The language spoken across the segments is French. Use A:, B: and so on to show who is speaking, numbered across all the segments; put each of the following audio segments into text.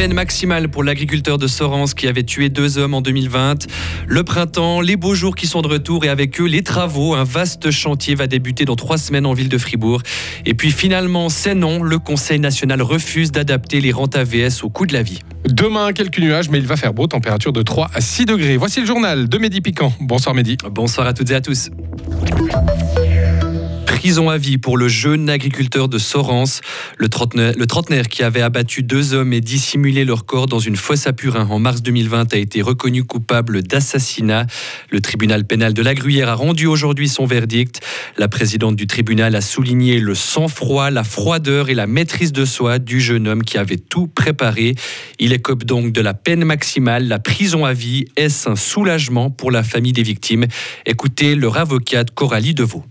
A: peine maximale pour l'agriculteur de Sorens qui avait tué deux hommes en 2020. Le printemps, les beaux jours qui sont de retour et avec eux les travaux. Un vaste chantier va débuter dans trois semaines en ville de Fribourg. Et puis finalement, c'est non, le Conseil national refuse d'adapter les rentes AVS au coût de la vie.
B: Demain, quelques nuages, mais il va faire beau, température de 3 à 6 degrés. Voici le journal de Mehdi Piquant. Bonsoir Mehdi.
A: Bonsoir à toutes et à tous prison à vie pour le jeune agriculteur de Sorens. Le trentenaire, qui avait abattu deux hommes et dissimulé leur corps dans une fosse à Purin en mars 2020 a été reconnu coupable d'assassinat. Le tribunal pénal de la Gruyère a rendu aujourd'hui son verdict. La présidente du tribunal a souligné le sang-froid, la froideur et la maîtrise de soi du jeune homme qui avait tout préparé. Il écope donc de la peine maximale, la prison à vie. Est-ce un soulagement pour la famille des victimes? Écoutez leur avocate Coralie Deveau.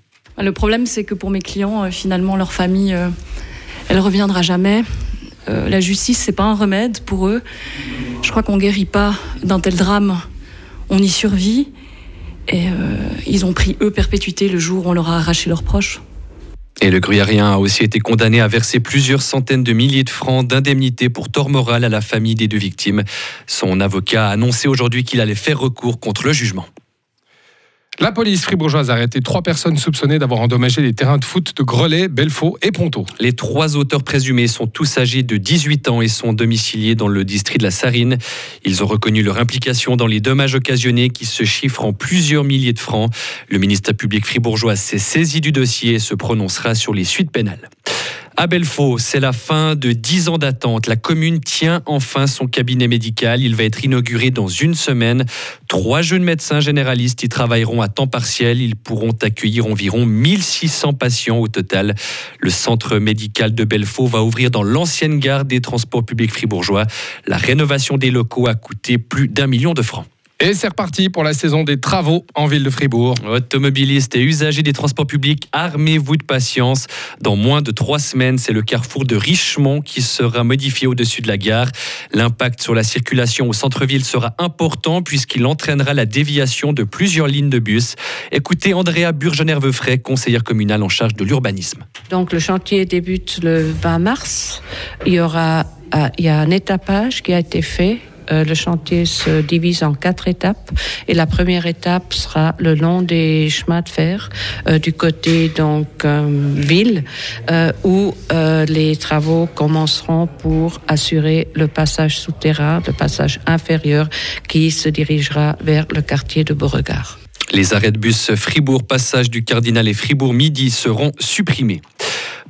C: Le problème, c'est que pour mes clients, euh, finalement, leur famille, euh, elle reviendra jamais. Euh, la justice, c'est pas un remède pour eux. Je crois qu'on guérit pas d'un tel drame. On y survit. Et ils ont pris, eux, perpétuité le jour où on leur a arraché leurs proches.
A: Et le gruyérien a aussi été condamné à verser plusieurs centaines de milliers de francs d'indemnité pour tort moral à la famille des deux victimes. Son avocat a annoncé aujourd'hui qu'il allait faire recours contre le jugement.
B: La police fribourgeoise a arrêté trois personnes soupçonnées d'avoir endommagé les terrains de foot de Grelais, Belfaux et Ponto.
A: Les trois auteurs présumés sont tous âgés de 18 ans et sont domiciliés dans le district de la Sarine. Ils ont reconnu leur implication dans les dommages occasionnés qui se chiffrent en plusieurs milliers de francs. Le ministère public fribourgeois s'est saisi du dossier et se prononcera sur les suites pénales. À Belfaux, c'est la fin de 10 ans d'attente. La commune tient enfin son cabinet médical. Il va être inauguré dans une semaine. Trois jeunes médecins généralistes y travailleront à temps partiel. Ils pourront accueillir environ 1600 patients au total. Le centre médical de Belfaux va ouvrir dans l'ancienne gare des transports publics fribourgeois. La rénovation des locaux a coûté plus d'un million de francs.
B: Et c'est reparti pour la saison des travaux en ville de Fribourg.
A: Automobilistes et usagers des transports publics, armez-vous de patience. Dans moins de trois semaines, c'est le carrefour de Richemont qui sera modifié au-dessus de la gare. L'impact sur la circulation au centre-ville sera important puisqu'il entraînera la déviation de plusieurs lignes de bus. Écoutez Andrea Burgener-Veufray, conseillère communale en charge de l'urbanisme.
D: Donc le chantier débute le 20 mars. Il y aura euh, il y a un étapage qui a été fait euh, le chantier se divise en quatre étapes et la première étape sera le long des chemins de fer euh, du côté donc euh, ville où les travaux commenceront pour assurer le passage souterrain, le passage inférieur qui se dirigera vers le quartier de Beauregard.
A: Les arrêts de bus Fribourg Passage du Cardinal et Fribourg Midi seront supprimés.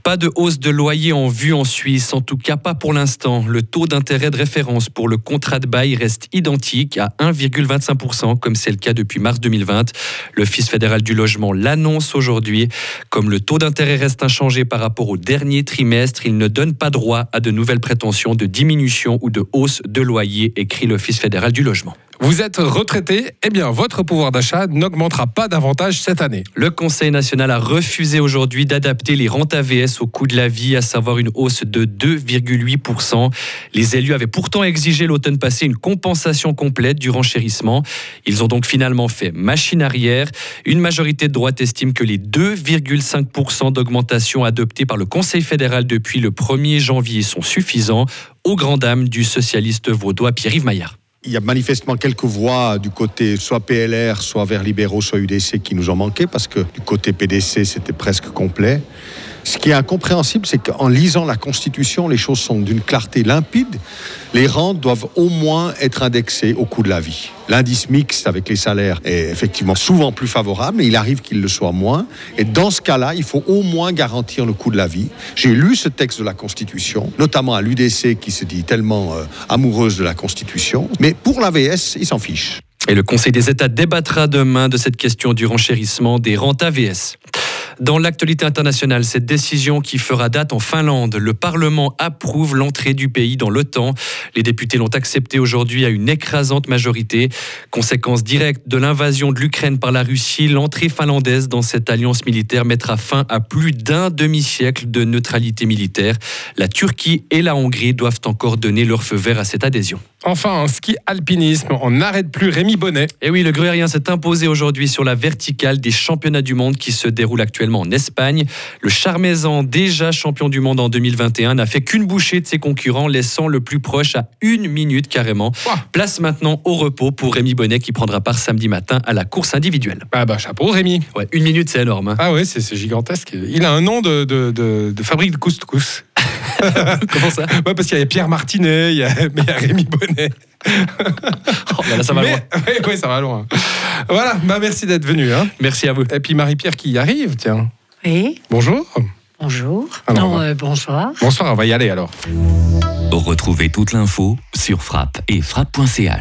A: Pas de hausse de loyer en vue en Suisse, en tout cas pas pour l'instant. Le taux d'intérêt de référence pour le contrat de bail reste identique à 1,25%, comme c'est le cas depuis mars 2020. L'Office fédéral du logement l'annonce aujourd'hui. Comme le taux d'intérêt reste inchangé par rapport au dernier trimestre, il ne donne pas droit à de nouvelles prétentions de diminution ou de hausse de loyer, écrit l'Office fédéral du logement.
B: Vous êtes retraité, eh bien votre pouvoir d'achat n'augmentera pas davantage cette année.
A: Le Conseil national a refusé aujourd'hui d'adapter les rentes AVS au coût de la vie, à savoir une hausse de 2,8%. Les élus avaient pourtant exigé l'automne passé une compensation complète du renchérissement. Ils ont donc finalement fait machine arrière. Une majorité de droite estime que les 2,5% d'augmentation adoptés par le Conseil fédéral depuis le 1er janvier sont suffisants, aux grandes dames du socialiste vaudois Pierre-Yves Maillard.
E: Il y a manifestement quelques voix du côté soit PLR, soit vers libéraux, soit UDC qui nous ont manqué parce que du côté PDC, c'était presque complet. Ce qui est incompréhensible, c'est qu'en lisant la Constitution, les choses sont d'une clarté limpide. Les rentes doivent au moins être indexées au coût de la vie. L'indice mixte avec les salaires est effectivement souvent plus favorable, mais il arrive qu'il le soit moins. Et dans ce cas-là, il faut au moins garantir le coût de la vie. J'ai lu ce texte de la Constitution, notamment à l'UDC qui se dit tellement euh, amoureuse de la Constitution. Mais pour l'AVS, ils s'en fichent.
A: Et le Conseil des États débattra demain de cette question du renchérissement des rentes AVS. Dans l'actualité internationale, cette décision qui fera date en Finlande, le Parlement approuve l'entrée du pays dans l'OTAN. Les députés l'ont accepté aujourd'hui à une écrasante majorité. Conséquence directe de l'invasion de l'Ukraine par la Russie, l'entrée finlandaise dans cette alliance militaire mettra fin à plus d'un demi-siècle de neutralité militaire. La Turquie et la Hongrie doivent encore donner leur feu vert à cette adhésion.
B: Enfin, en ski alpinisme, on n'arrête plus Rémi Bonnet.
A: Et oui, le gruérien s'est imposé aujourd'hui sur la verticale des championnats du monde qui se déroulent actuellement en Espagne. Le Charmaisan, déjà champion du monde en 2021, n'a fait qu'une bouchée de ses concurrents, laissant le plus proche à une minute carrément. Place maintenant au repos pour Rémi Bonnet qui prendra part samedi matin à la course individuuelle.
B: Ah bah chapeau Rémi.
A: Ouais, une minute, c'est énorme. hein.
B: Ah ouais, c'est c'est gigantesque. Il a un nom de, de, de- de fabrique de couscous.
A: Comment ça
B: Ouais, parce qu'il y a Pierre Martinet, il y a, mais il y a Rémi Bonnet.
A: Oh là là, ça va
B: Mais-
A: loin.
B: Ouais, ça va loin. Voilà, bah merci d'être venu. Hein.
A: Merci à vous.
B: Et puis Marie-Pierre qui y arrive, tiens.
F: Oui,
B: Bonjour.
F: bonjour.
B: Alors,
F: non,
B: on va-
F: euh, bonsoir.
B: Bonsoir, on va y aller alors.
G: Retrouvez toute l'info sur frappe et frappe.ch.